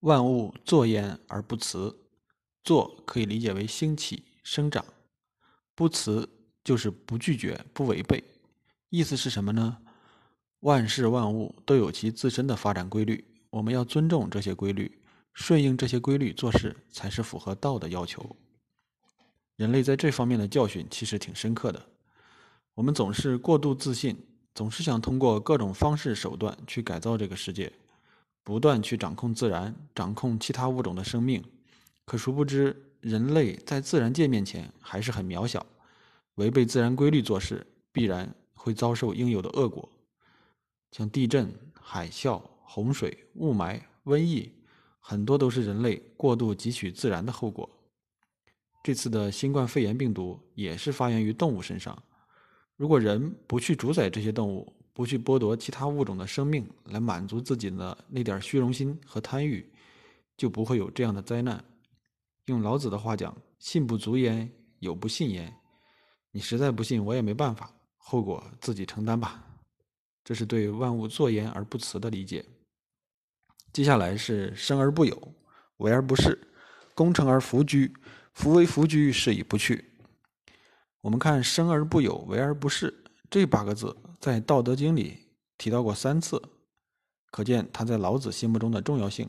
万物作焉而不辞，作可以理解为兴起、生长，不辞就是不拒绝、不违背。意思是什么呢？万事万物都有其自身的发展规律，我们要尊重这些规律，顺应这些规律做事，才是符合道的要求。人类在这方面的教训其实挺深刻的。我们总是过度自信，总是想通过各种方式手段去改造这个世界。不断去掌控自然，掌控其他物种的生命，可殊不知，人类在自然界面前还是很渺小。违背自然规律做事，必然会遭受应有的恶果。像地震、海啸、洪水、雾霾、瘟疫，很多都是人类过度汲取自然的后果。这次的新冠肺炎病毒也是发源于动物身上。如果人不去主宰这些动物，不去剥夺其他物种的生命来满足自己的那点虚荣心和贪欲，就不会有这样的灾难。用老子的话讲：“信不足焉，有不信焉。”你实在不信，我也没办法，后果自己承担吧。这是对万物作焉而不辞的理解。接下来是生而不有，为而不恃，功成而弗居。夫为弗居，是以不去。我们看“生而不有，为而不恃”这八个字。在《道德经》里提到过三次，可见它在老子心目中的重要性。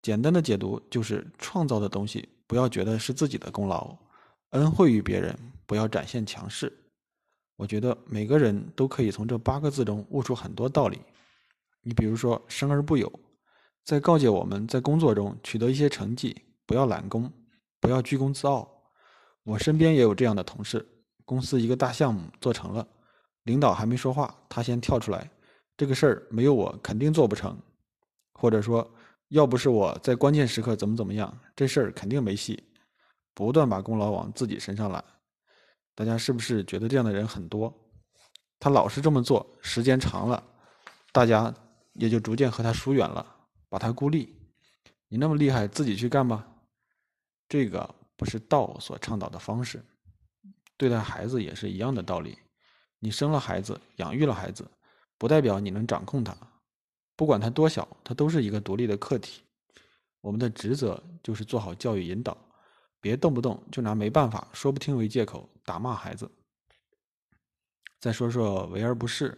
简单的解读就是：创造的东西不要觉得是自己的功劳，恩惠于别人不要展现强势。我觉得每个人都可以从这八个字中悟出很多道理。你比如说“生而不有”，在告诫我们在工作中取得一些成绩，不要揽功，不要居功自傲。我身边也有这样的同事，公司一个大项目做成了。领导还没说话，他先跳出来，这个事儿没有我肯定做不成，或者说要不是我在关键时刻怎么怎么样，这事儿肯定没戏，不断把功劳往自己身上揽。大家是不是觉得这样的人很多？他老是这么做，时间长了，大家也就逐渐和他疏远了，把他孤立。你那么厉害，自己去干吧。这个不是道所倡导的方式。对待孩子也是一样的道理。你生了孩子，养育了孩子，不代表你能掌控他。不管他多小，他都是一个独立的客体。我们的职责就是做好教育引导，别动不动就拿没办法、说不听为借口打骂孩子。再说说为而不是，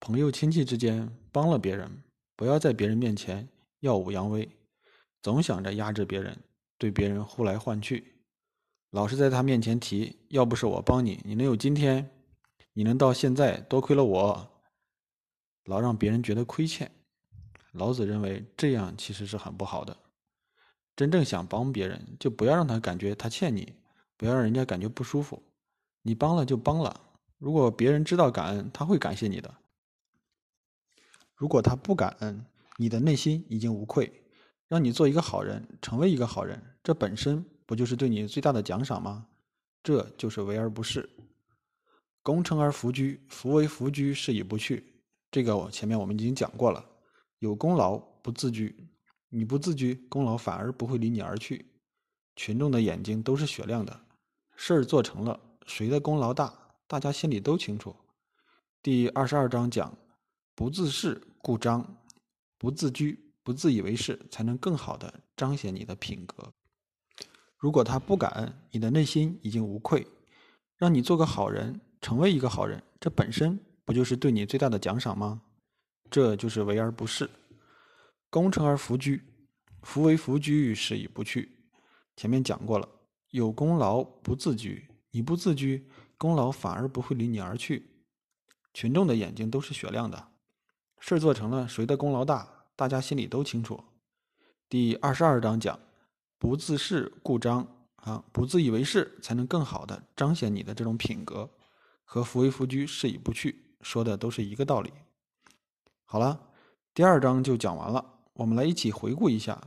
朋友亲戚之间帮了别人，不要在别人面前耀武扬威，总想着压制别人，对别人呼来唤去，老是在他面前提，要不是我帮你，你能有今天？你能到现在，多亏了我。老让别人觉得亏欠，老子认为这样其实是很不好的。真正想帮别人，就不要让他感觉他欠你，不要让人家感觉不舒服。你帮了就帮了，如果别人知道感恩，他会感谢你的。如果他不感恩，你的内心已经无愧，让你做一个好人，成为一个好人，这本身不就是对你最大的奖赏吗？这就是为而不是。功成而弗居，夫为弗居，是以不去。这个我前面我们已经讲过了。有功劳不自居，你不自居，功劳反而不会离你而去。群众的眼睛都是雪亮的，事儿做成了，谁的功劳大，大家心里都清楚。第二十二章讲：不自恃，故彰；不自居，不自以为是，才能更好的彰显你的品格。如果他不感恩，你的内心已经无愧，让你做个好人。成为一个好人，这本身不就是对你最大的奖赏吗？这就是为而不恃。功成而弗居，夫为弗居，是以不去。前面讲过了，有功劳不自居，你不自居，功劳反而不会离你而去。群众的眼睛都是雪亮的，事做成了，谁的功劳大，大家心里都清楚。第二十二章讲，不自恃故彰啊，不自以为是，才能更好的彰显你的这种品格。和“夫为夫居，是以不去”说的都是一个道理。好了，第二章就讲完了。我们来一起回顾一下。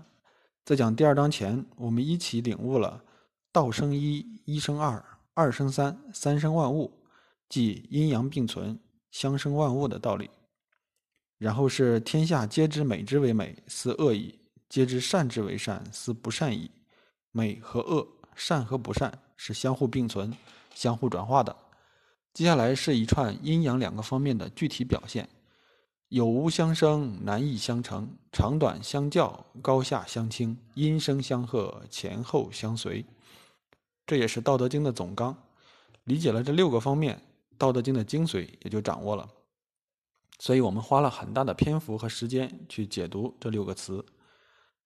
在讲第二章前，我们一起领悟了“道生一，一生二，二生三，三生万物”，即阴阳并存、相生万物的道理。然后是“天下皆知美之为美，斯恶已；皆知善之为善，斯不善已。”美和恶、善和不善是相互并存、相互转化的。接下来是一串阴阳两个方面的具体表现。有无相生，难易相成，长短相较，高下相倾，音声相和，前后相随。这也是《道德经》的总纲。理解了这六个方面，《道德经》的精髓也就掌握了。所以我们花了很大的篇幅和时间去解读这六个词。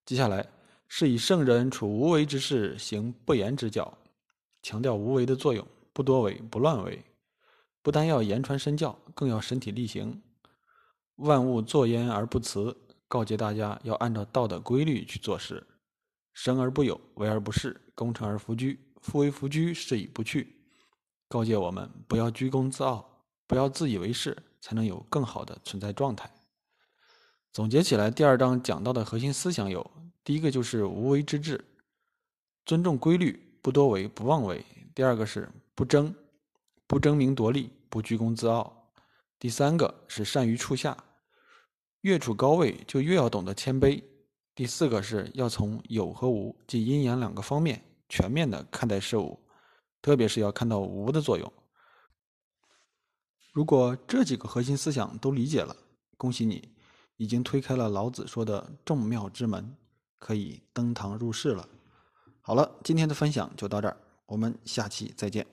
接下来是以圣人处无为之事，行不言之教，强调无为的作用，不多为，不乱为。不但要言传身教，更要身体力行。万物作焉而不辞，告诫大家要按照道的规律去做事。生而不有，为而不恃，功成而弗居，夫为弗居，是以不去。告诫我们不要居功自傲，不要自以为是，才能有更好的存在状态。总结起来，第二章讲到的核心思想有：第一个就是无为之治，尊重规律，不多为，不妄为；第二个是不争，不争名夺利，不居功自傲。第三个是善于处下，越处高位就越要懂得谦卑。第四个是要从有和无，即阴阳两个方面全面的看待事物，特别是要看到无的作用。如果这几个核心思想都理解了，恭喜你，已经推开了老子说的众妙之门，可以登堂入室了。好了，今天的分享就到这儿，我们下期再见。